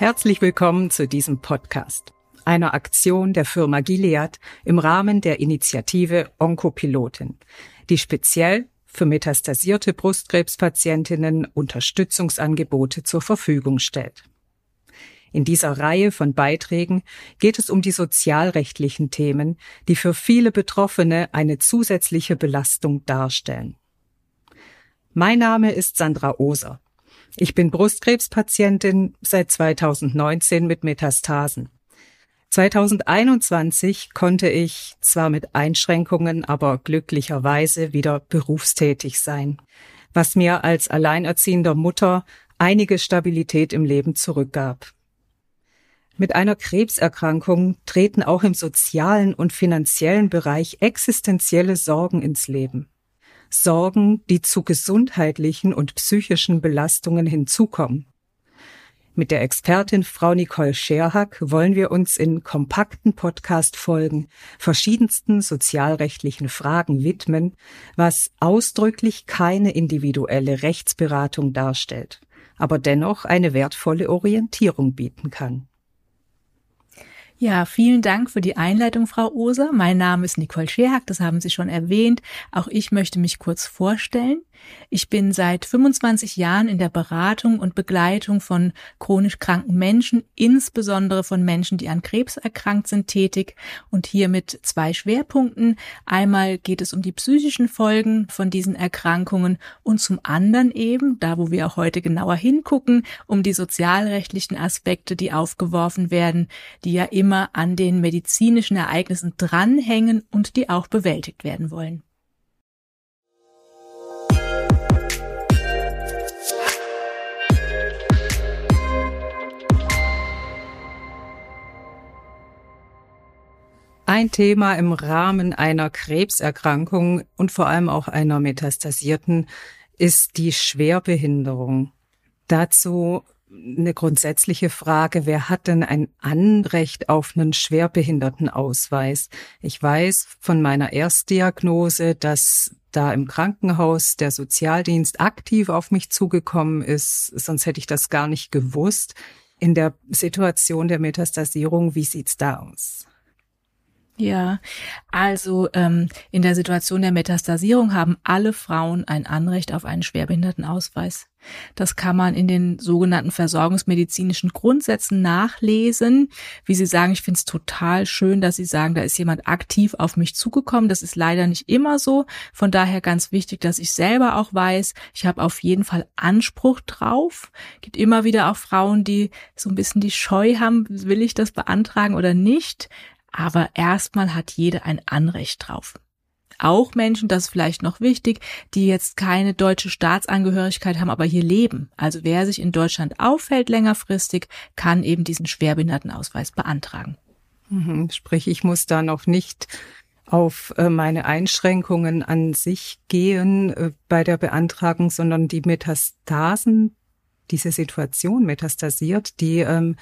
Herzlich willkommen zu diesem Podcast, einer Aktion der Firma Gilead im Rahmen der Initiative Onkopilotin, die speziell für metastasierte Brustkrebspatientinnen Unterstützungsangebote zur Verfügung stellt. In dieser Reihe von Beiträgen geht es um die sozialrechtlichen Themen, die für viele Betroffene eine zusätzliche Belastung darstellen. Mein Name ist Sandra Oser. Ich bin Brustkrebspatientin seit 2019 mit Metastasen. 2021 konnte ich zwar mit Einschränkungen, aber glücklicherweise wieder berufstätig sein, was mir als alleinerziehender Mutter einige Stabilität im Leben zurückgab. Mit einer Krebserkrankung treten auch im sozialen und finanziellen Bereich existenzielle Sorgen ins Leben. Sorgen, die zu gesundheitlichen und psychischen Belastungen hinzukommen. Mit der Expertin Frau Nicole Scherhack wollen wir uns in kompakten Podcast-Folgen verschiedensten sozialrechtlichen Fragen widmen, was ausdrücklich keine individuelle Rechtsberatung darstellt, aber dennoch eine wertvolle Orientierung bieten kann. Ja, vielen Dank für die Einleitung, Frau Oser. Mein Name ist Nicole Scherhack, das haben Sie schon erwähnt. Auch ich möchte mich kurz vorstellen. Ich bin seit 25 Jahren in der Beratung und Begleitung von chronisch kranken Menschen, insbesondere von Menschen, die an Krebs erkrankt sind, tätig und hier mit zwei Schwerpunkten. Einmal geht es um die psychischen Folgen von diesen Erkrankungen und zum anderen eben, da wo wir auch heute genauer hingucken, um die sozialrechtlichen Aspekte, die aufgeworfen werden, die ja immer an den medizinischen Ereignissen dranhängen und die auch bewältigt werden wollen. Ein Thema im Rahmen einer Krebserkrankung und vor allem auch einer metastasierten ist die Schwerbehinderung. Dazu eine grundsätzliche Frage, wer hat denn ein Anrecht auf einen Schwerbehindertenausweis? Ich weiß von meiner Erstdiagnose, dass da im Krankenhaus der Sozialdienst aktiv auf mich zugekommen ist, sonst hätte ich das gar nicht gewusst. In der Situation der Metastasierung, wie sieht's da aus? Ja, also ähm, in der Situation der Metastasierung haben alle Frauen ein Anrecht auf einen Schwerbehindertenausweis. Das kann man in den sogenannten versorgungsmedizinischen Grundsätzen nachlesen. Wie Sie sagen, ich finde es total schön, dass Sie sagen, da ist jemand aktiv auf mich zugekommen. Das ist leider nicht immer so. Von daher ganz wichtig, dass ich selber auch weiß, ich habe auf jeden Fall Anspruch drauf. Gibt immer wieder auch Frauen, die so ein bisschen die Scheu haben, will ich das beantragen oder nicht aber erstmal hat jede ein Anrecht drauf. Auch Menschen, das ist vielleicht noch wichtig, die jetzt keine deutsche Staatsangehörigkeit haben, aber hier leben. Also wer sich in Deutschland auffällt längerfristig, kann eben diesen Schwerbehindertenausweis beantragen. Mhm, sprich, ich muss da noch nicht auf äh, meine Einschränkungen an sich gehen äh, bei der Beantragung, sondern die Metastasen, diese Situation metastasiert, die ähm,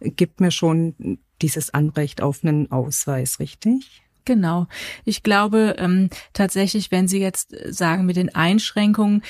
gibt mir schon dieses Anrecht auf einen Ausweis, richtig? Genau. Ich glaube ähm, tatsächlich, wenn Sie jetzt sagen mit den Einschränkungen,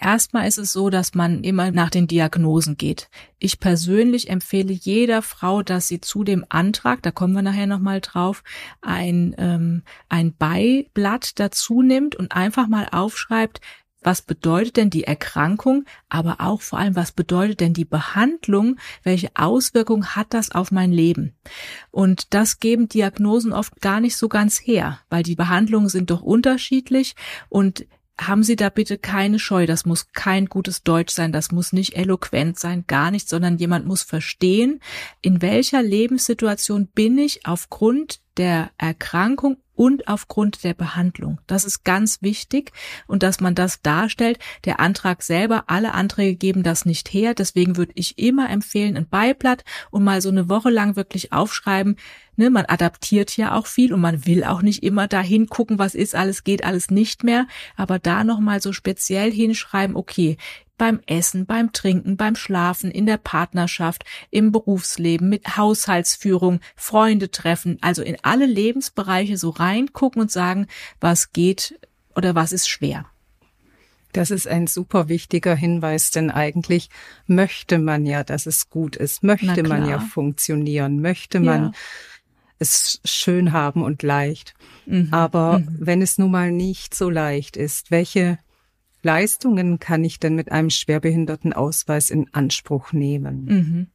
Erstmal ist es so, dass man immer nach den Diagnosen geht. Ich persönlich empfehle jeder Frau, dass sie zu dem Antrag, da kommen wir nachher nochmal drauf, ein, ähm, ein Beiblatt dazu nimmt und einfach mal aufschreibt, was bedeutet denn die Erkrankung, aber auch vor allem, was bedeutet denn die Behandlung, welche Auswirkungen hat das auf mein Leben? Und das geben Diagnosen oft gar nicht so ganz her, weil die Behandlungen sind doch unterschiedlich und haben Sie da bitte keine Scheu. Das muss kein gutes Deutsch sein, das muss nicht eloquent sein, gar nicht, sondern jemand muss verstehen, in welcher Lebenssituation bin ich aufgrund der Erkrankung und aufgrund der Behandlung. Das ist ganz wichtig und dass man das darstellt. Der Antrag selber, alle Anträge geben das nicht her. Deswegen würde ich immer empfehlen, ein Beiblatt und mal so eine Woche lang wirklich aufschreiben. Ne, man adaptiert ja auch viel und man will auch nicht immer dahin gucken, was ist alles, geht alles nicht mehr. Aber da nochmal so speziell hinschreiben, okay, beim Essen, beim Trinken, beim Schlafen, in der Partnerschaft, im Berufsleben, mit Haushaltsführung, Freunde treffen, also in alle Lebensbereiche so reingucken und sagen, was geht oder was ist schwer. Das ist ein super wichtiger Hinweis, denn eigentlich möchte man ja, dass es gut ist, möchte man ja funktionieren, möchte man ja. es schön haben und leicht. Mhm. Aber mhm. wenn es nun mal nicht so leicht ist, welche Leistungen kann ich denn mit einem Schwerbehindertenausweis in Anspruch nehmen? Mhm.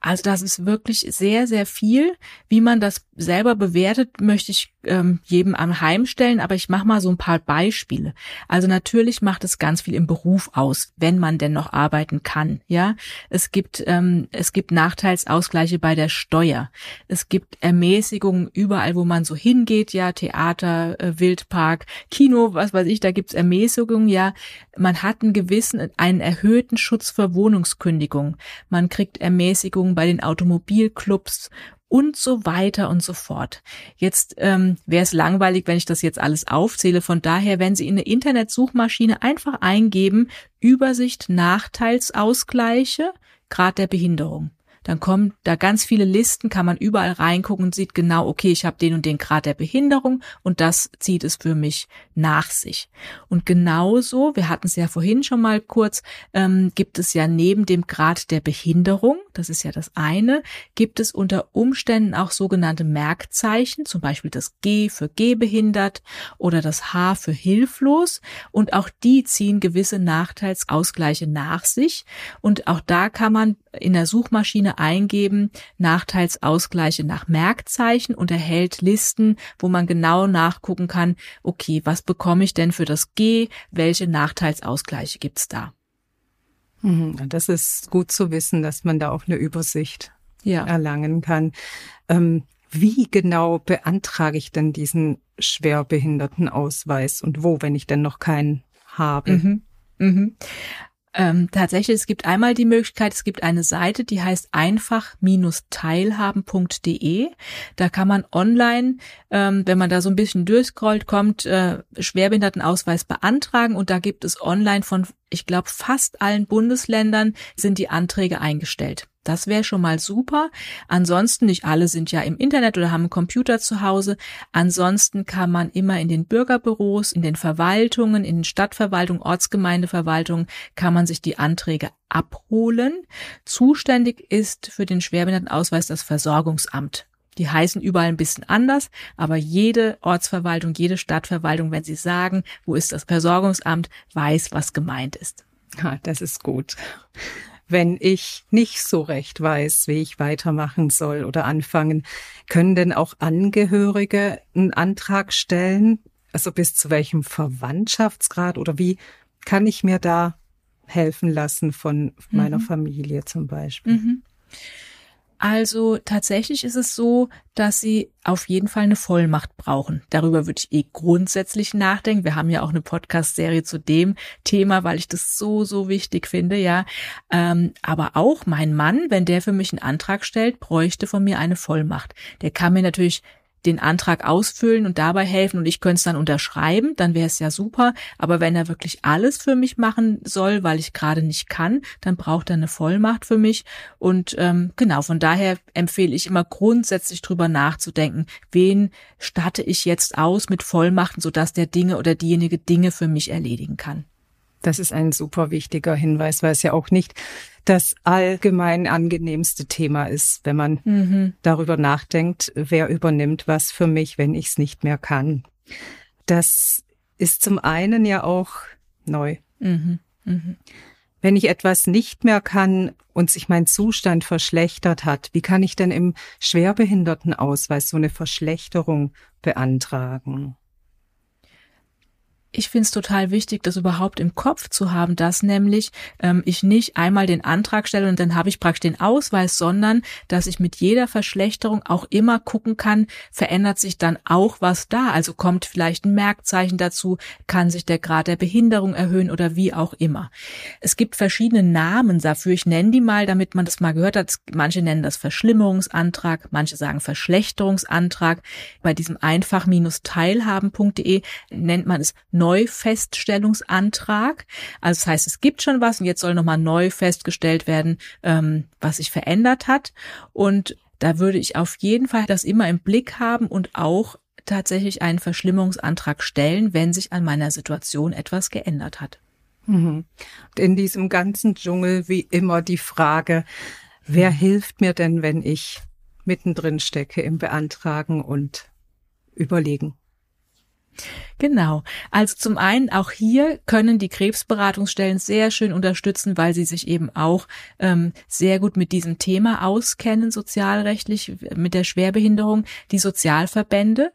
Also das ist wirklich sehr, sehr viel. Wie man das selber bewertet, möchte ich ähm, jedem am Heim aber ich mache mal so ein paar Beispiele. Also natürlich macht es ganz viel im Beruf aus, wenn man denn noch arbeiten kann. Ja, es gibt ähm, es gibt Nachteilsausgleiche bei der Steuer. Es gibt Ermäßigungen überall, wo man so hingeht. Ja, Theater, äh, Wildpark, Kino, was weiß ich. Da gibt's Ermäßigungen. Ja, man hat einen gewissen einen erhöhten Schutz für Wohnungskündigung. Man kriegt Ermäßigungen bei den Automobilclubs und so weiter und so fort. Jetzt ähm, wäre es langweilig, wenn ich das jetzt alles aufzähle. Von daher, wenn Sie in eine Internetsuchmaschine einfach eingeben, Übersicht Nachteilsausgleiche, Grad der Behinderung dann kommen da ganz viele Listen, kann man überall reingucken und sieht genau, okay, ich habe den und den Grad der Behinderung und das zieht es für mich nach sich. Und genauso, wir hatten es ja vorhin schon mal kurz, ähm, gibt es ja neben dem Grad der Behinderung, das ist ja das eine, gibt es unter Umständen auch sogenannte Merkzeichen, zum Beispiel das G für gehbehindert oder das H für hilflos und auch die ziehen gewisse Nachteilsausgleiche nach sich und auch da kann man in der Suchmaschine eingeben, Nachteilsausgleiche nach Merkzeichen und erhält Listen, wo man genau nachgucken kann, okay, was bekomme ich denn für das G, welche Nachteilsausgleiche gibt's da? Mhm, das ist gut zu wissen, dass man da auch eine Übersicht ja. erlangen kann. Ähm, wie genau beantrage ich denn diesen Schwerbehindertenausweis und wo, wenn ich denn noch keinen habe? Mhm. Mhm. Ähm, tatsächlich, es gibt einmal die Möglichkeit, es gibt eine Seite, die heißt einfach-teilhaben.de. Da kann man online, ähm, wenn man da so ein bisschen durchscrollt, kommt, äh, Schwerbehindertenausweis beantragen und da gibt es online von, ich glaube, fast allen Bundesländern sind die Anträge eingestellt. Das wäre schon mal super. Ansonsten, nicht alle sind ja im Internet oder haben einen Computer zu Hause. Ansonsten kann man immer in den Bürgerbüros, in den Verwaltungen, in den Stadtverwaltungen, Ortsgemeindeverwaltungen, kann man sich die Anträge abholen. Zuständig ist für den Schwerbehindertenausweis das Versorgungsamt. Die heißen überall ein bisschen anders, aber jede Ortsverwaltung, jede Stadtverwaltung, wenn sie sagen, wo ist das Versorgungsamt, weiß, was gemeint ist. Ja, das ist gut wenn ich nicht so recht weiß, wie ich weitermachen soll oder anfangen, können denn auch Angehörige einen Antrag stellen? Also bis zu welchem Verwandtschaftsgrad oder wie kann ich mir da helfen lassen von meiner mhm. Familie zum Beispiel? Mhm. Also tatsächlich ist es so, dass sie auf jeden Fall eine Vollmacht brauchen. Darüber würde ich eh grundsätzlich nachdenken. Wir haben ja auch eine Podcast-Serie zu dem Thema, weil ich das so, so wichtig finde, ja. Ähm, aber auch mein Mann, wenn der für mich einen Antrag stellt, bräuchte von mir eine Vollmacht. Der kann mir natürlich den Antrag ausfüllen und dabei helfen und ich könnte es dann unterschreiben, dann wäre es ja super. Aber wenn er wirklich alles für mich machen soll, weil ich gerade nicht kann, dann braucht er eine Vollmacht für mich. Und ähm, genau, von daher empfehle ich immer grundsätzlich drüber nachzudenken, wen statte ich jetzt aus mit Vollmachten, sodass der Dinge oder diejenige Dinge für mich erledigen kann. Das ist ein super wichtiger Hinweis, weil es ja auch nicht das allgemein angenehmste Thema ist, wenn man mhm. darüber nachdenkt, wer übernimmt was für mich, wenn ich es nicht mehr kann. Das ist zum einen ja auch neu. Mhm. Mhm. Wenn ich etwas nicht mehr kann und sich mein Zustand verschlechtert hat, wie kann ich denn im Schwerbehindertenausweis so eine Verschlechterung beantragen? Ich finde es total wichtig, das überhaupt im Kopf zu haben, dass nämlich ähm, ich nicht einmal den Antrag stelle und dann habe ich praktisch den Ausweis, sondern dass ich mit jeder Verschlechterung auch immer gucken kann, verändert sich dann auch was da. Also kommt vielleicht ein Merkzeichen dazu, kann sich der Grad der Behinderung erhöhen oder wie auch immer. Es gibt verschiedene Namen dafür. Ich nenne die mal, damit man das mal gehört hat. Manche nennen das Verschlimmerungsantrag, manche sagen Verschlechterungsantrag. Bei diesem einfach-teilhaben.de nennt man es Neufeststellungsantrag. Also das heißt, es gibt schon was und jetzt soll nochmal neu festgestellt werden, ähm, was sich verändert hat. Und da würde ich auf jeden Fall das immer im Blick haben und auch tatsächlich einen Verschlimmerungsantrag stellen, wenn sich an meiner Situation etwas geändert hat. Mhm. In diesem ganzen Dschungel wie immer die Frage, wer hilft mir denn, wenn ich mittendrin stecke im Beantragen und Überlegen? Genau. Also zum einen auch hier können die Krebsberatungsstellen sehr schön unterstützen, weil sie sich eben auch ähm, sehr gut mit diesem Thema auskennen, sozialrechtlich, mit der Schwerbehinderung. Die Sozialverbände,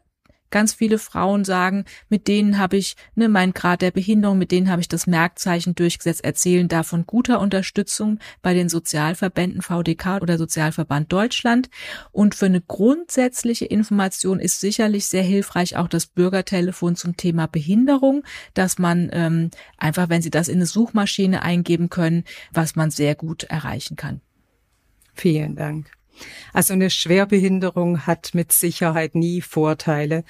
Ganz viele Frauen sagen, mit denen habe ich ne, mein Grad der Behinderung, mit denen habe ich das Merkzeichen durchgesetzt, erzählen davon guter Unterstützung bei den Sozialverbänden VDK oder Sozialverband Deutschland. Und für eine grundsätzliche Information ist sicherlich sehr hilfreich auch das Bürgertelefon zum Thema Behinderung, dass man ähm, einfach, wenn Sie das in eine Suchmaschine eingeben können, was man sehr gut erreichen kann. Vielen Dank. Also eine Schwerbehinderung hat mit Sicherheit nie Vorteile.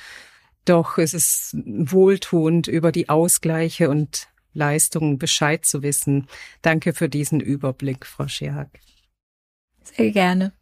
Doch es ist wohltuend, über die Ausgleiche und Leistungen Bescheid zu wissen. Danke für diesen Überblick, Frau Scherhack. Sehr gerne.